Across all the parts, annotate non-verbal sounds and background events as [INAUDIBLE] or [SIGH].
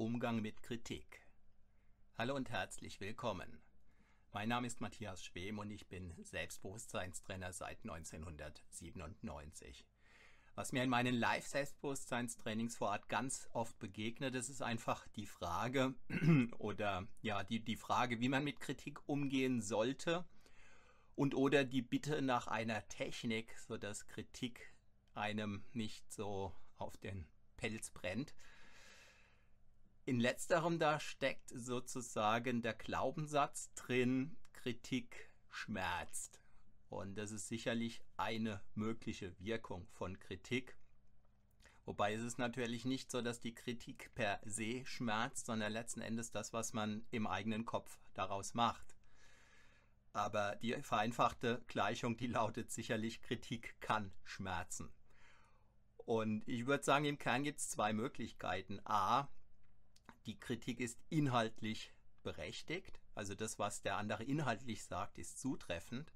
Umgang mit Kritik. Hallo und herzlich willkommen. Mein Name ist Matthias Schwem und ich bin Selbstbewusstseinstrainer seit 1997. Was mir in meinen Live-Selbstbewusstseinstrainings vor Ort ganz oft begegnet, das ist einfach die Frage [CLEARS THROAT] oder ja, die, die Frage, wie man mit Kritik umgehen sollte und oder die Bitte nach einer Technik, sodass Kritik einem nicht so auf den Pelz brennt. In letzterem da steckt sozusagen der Glaubenssatz drin, Kritik schmerzt. Und das ist sicherlich eine mögliche Wirkung von Kritik. Wobei es ist natürlich nicht so, dass die Kritik per se schmerzt, sondern letzten Endes das, was man im eigenen Kopf daraus macht. Aber die vereinfachte Gleichung, die lautet sicherlich, Kritik kann schmerzen. Und ich würde sagen, im Kern gibt es zwei Möglichkeiten. A, die Kritik ist inhaltlich berechtigt, also das, was der andere inhaltlich sagt, ist zutreffend,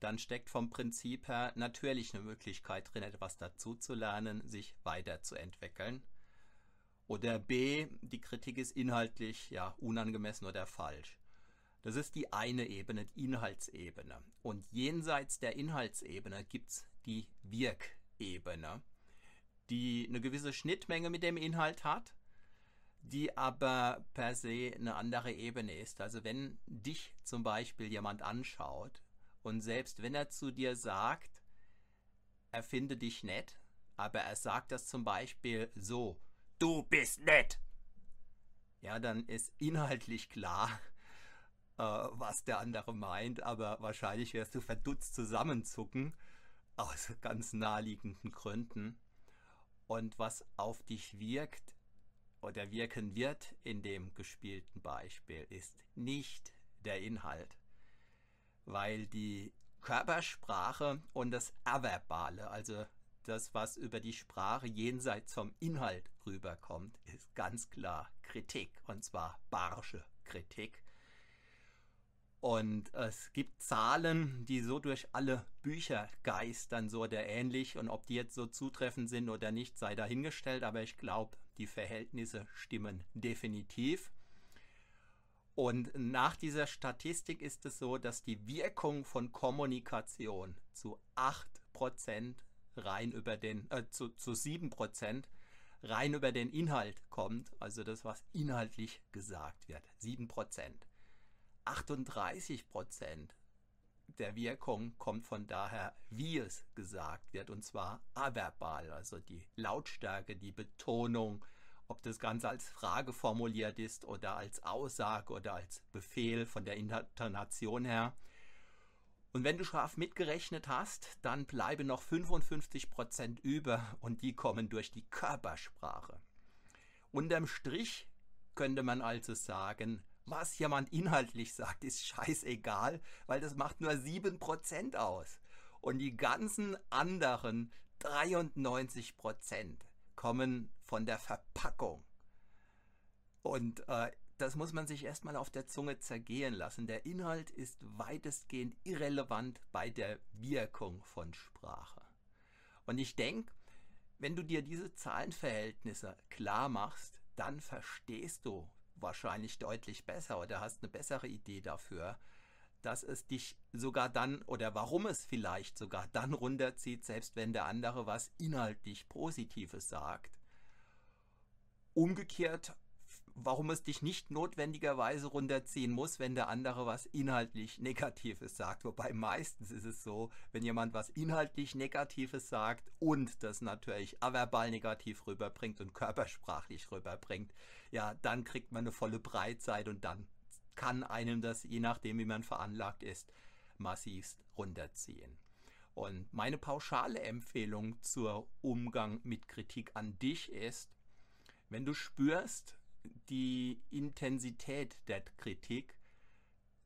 dann steckt vom Prinzip her natürlich eine Möglichkeit drin, etwas dazu zu lernen, sich weiterzuentwickeln. Oder B, die Kritik ist inhaltlich ja unangemessen oder falsch. Das ist die eine Ebene, die Inhaltsebene. Und jenseits der Inhaltsebene gibt es die Wirkebene, die eine gewisse Schnittmenge mit dem Inhalt hat, die aber per se eine andere Ebene ist. Also wenn dich zum Beispiel jemand anschaut und selbst wenn er zu dir sagt, er finde dich nett, aber er sagt das zum Beispiel so, du bist nett, ja, dann ist inhaltlich klar, [LAUGHS] äh, was der andere meint, aber wahrscheinlich wirst du verdutzt zusammenzucken, aus ganz naheliegenden Gründen. Und was auf dich wirkt, oder wirken wird in dem gespielten Beispiel, ist nicht der Inhalt, weil die Körpersprache und das Averbale, also das, was über die Sprache jenseits vom Inhalt rüberkommt, ist ganz klar Kritik, und zwar barsche Kritik. Und es gibt Zahlen, die so durch alle Bücher geistern, so oder ähnlich. Und ob die jetzt so zutreffend sind oder nicht, sei dahingestellt. Aber ich glaube, die Verhältnisse stimmen definitiv. Und nach dieser Statistik ist es so, dass die Wirkung von Kommunikation zu 8% rein über den, äh, zu, zu 7% rein über den Inhalt kommt, also das, was inhaltlich gesagt wird. 7%. 38 Prozent der Wirkung kommt von daher, wie es gesagt wird, und zwar averbal, also die Lautstärke, die Betonung, ob das Ganze als Frage formuliert ist oder als Aussage oder als Befehl von der Intonation her. Und wenn du scharf mitgerechnet hast, dann bleiben noch 55 Prozent über und die kommen durch die Körpersprache. Unterm Strich könnte man also sagen, Was jemand inhaltlich sagt, ist scheißegal, weil das macht nur 7% aus. Und die ganzen anderen 93% kommen von der Verpackung. Und äh, das muss man sich erstmal auf der Zunge zergehen lassen. Der Inhalt ist weitestgehend irrelevant bei der Wirkung von Sprache. Und ich denke, wenn du dir diese Zahlenverhältnisse klar machst, dann verstehst du wahrscheinlich deutlich besser oder hast eine bessere Idee dafür, dass es dich sogar dann oder warum es vielleicht sogar dann runterzieht, selbst wenn der andere was inhaltlich Positives sagt. Umgekehrt warum es dich nicht notwendigerweise runterziehen muss, wenn der andere was inhaltlich Negatives sagt. Wobei meistens ist es so, wenn jemand was inhaltlich Negatives sagt und das natürlich averbal negativ rüberbringt und körpersprachlich rüberbringt, ja, dann kriegt man eine volle Breitseite und dann kann einem das, je nachdem wie man veranlagt ist, massivst runterziehen. Und meine pauschale Empfehlung zur Umgang mit Kritik an dich ist, wenn du spürst, die Intensität der Kritik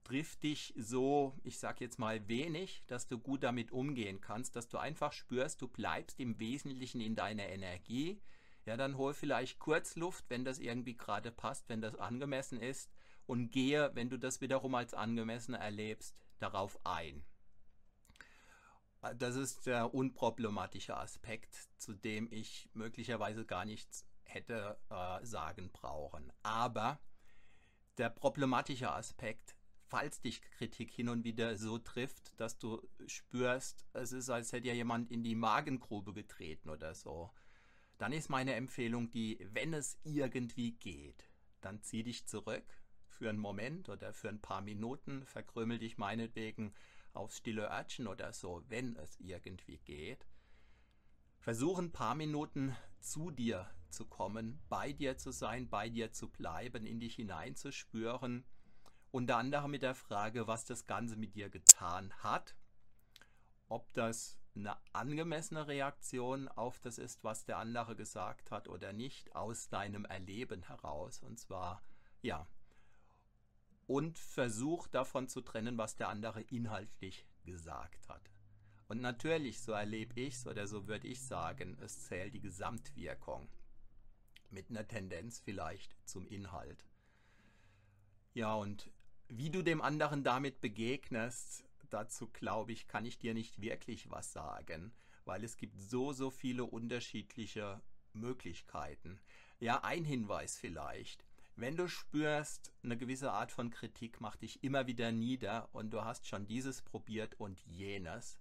trifft dich so, ich sag jetzt mal wenig, dass du gut damit umgehen kannst, dass du einfach spürst, du bleibst im Wesentlichen in deiner Energie. Ja, dann hol vielleicht kurz Luft, wenn das irgendwie gerade passt, wenn das angemessen ist und gehe, wenn du das wiederum als angemessen erlebst, darauf ein. Das ist der unproblematische Aspekt, zu dem ich möglicherweise gar nichts hätte äh, sagen brauchen. Aber der problematische Aspekt, falls dich Kritik hin und wieder so trifft, dass du spürst, es ist, als hätte ja jemand in die Magengrube getreten oder so, dann ist meine Empfehlung die, wenn es irgendwie geht, dann zieh dich zurück für einen Moment oder für ein paar Minuten, verkrümel dich meinetwegen aufs stille Örtchen oder so, wenn es irgendwie geht. Versuch ein paar Minuten zu dir zu kommen, bei dir zu sein, bei dir zu bleiben, in dich hineinzuspüren. Unter anderem mit der Frage, was das Ganze mit dir getan hat. Ob das eine angemessene Reaktion auf das ist, was der andere gesagt hat oder nicht, aus deinem Erleben heraus. Und zwar, ja. Und versuch davon zu trennen, was der andere inhaltlich gesagt hat. Und natürlich, so erlebe ich es oder so würde ich sagen, es zählt die Gesamtwirkung mit einer Tendenz vielleicht zum Inhalt. Ja, und wie du dem anderen damit begegnest, dazu glaube ich, kann ich dir nicht wirklich was sagen, weil es gibt so, so viele unterschiedliche Möglichkeiten. Ja, ein Hinweis vielleicht. Wenn du spürst, eine gewisse Art von Kritik macht dich immer wieder nieder und du hast schon dieses probiert und jenes,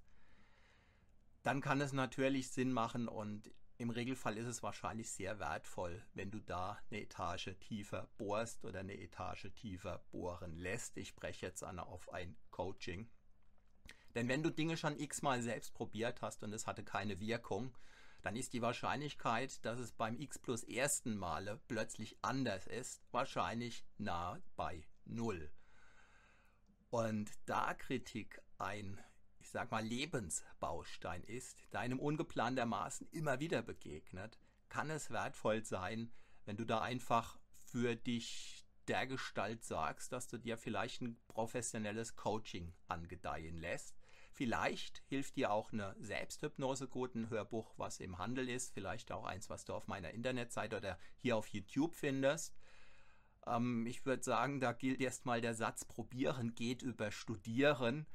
dann kann es natürlich Sinn machen und im Regelfall ist es wahrscheinlich sehr wertvoll, wenn du da eine Etage tiefer bohrst oder eine Etage tiefer bohren lässt. Ich spreche jetzt an auf ein Coaching. Denn wenn du Dinge schon x-mal selbst probiert hast und es hatte keine Wirkung, dann ist die Wahrscheinlichkeit, dass es beim x plus ersten Male plötzlich anders ist, wahrscheinlich nah bei null. Und da Kritik ein ich sag mal, Lebensbaustein ist, deinem ungeplantermaßen immer wieder begegnet, kann es wertvoll sein, wenn du da einfach für dich der Gestalt sorgst, dass du dir vielleicht ein professionelles Coaching angedeihen lässt. Vielleicht hilft dir auch eine Selbsthypnose gut, ein Hörbuch, was im Handel ist, vielleicht auch eins, was du auf meiner Internetseite oder hier auf YouTube findest. Ähm, ich würde sagen, da gilt erstmal der Satz, probieren geht über studieren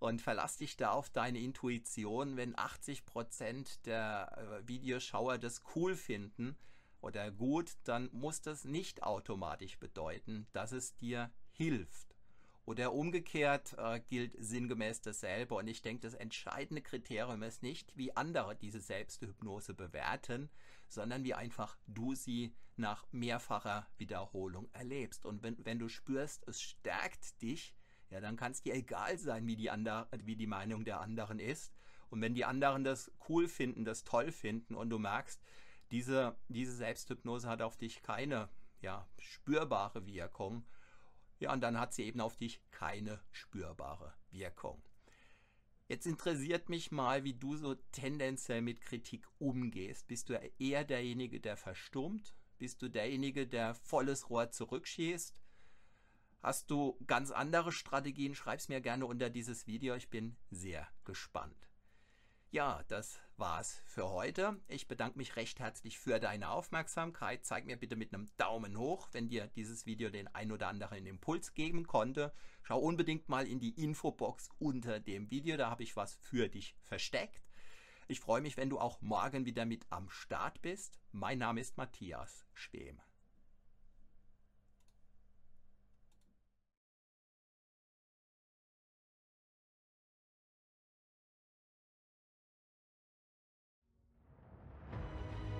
und verlass dich da auf deine Intuition, wenn 80% der äh, Videoschauer das cool finden oder gut, dann muss das nicht automatisch bedeuten, dass es dir hilft. Oder umgekehrt äh, gilt sinngemäß dasselbe. Und ich denke, das entscheidende Kriterium ist nicht, wie andere diese Selbsthypnose bewerten, sondern wie einfach du sie nach mehrfacher Wiederholung erlebst. Und wenn, wenn du spürst, es stärkt dich, ja, dann kann es dir egal sein, wie die, andere, wie die Meinung der anderen ist. Und wenn die anderen das cool finden, das toll finden und du merkst, diese, diese Selbsthypnose hat auf dich keine ja, spürbare Wirkung, ja, und dann hat sie eben auf dich keine spürbare Wirkung. Jetzt interessiert mich mal, wie du so tendenziell mit Kritik umgehst. Bist du eher derjenige, der verstummt? Bist du derjenige, der volles Rohr zurückschießt? Hast du ganz andere Strategien? Schreib es mir gerne unter dieses Video. Ich bin sehr gespannt. Ja, das war's für heute. Ich bedanke mich recht herzlich für deine Aufmerksamkeit. Zeig mir bitte mit einem Daumen hoch, wenn dir dieses Video den ein oder anderen Impuls geben konnte. Schau unbedingt mal in die Infobox unter dem Video, da habe ich was für dich versteckt. Ich freue mich, wenn du auch morgen wieder mit am Start bist. Mein Name ist Matthias Schwem.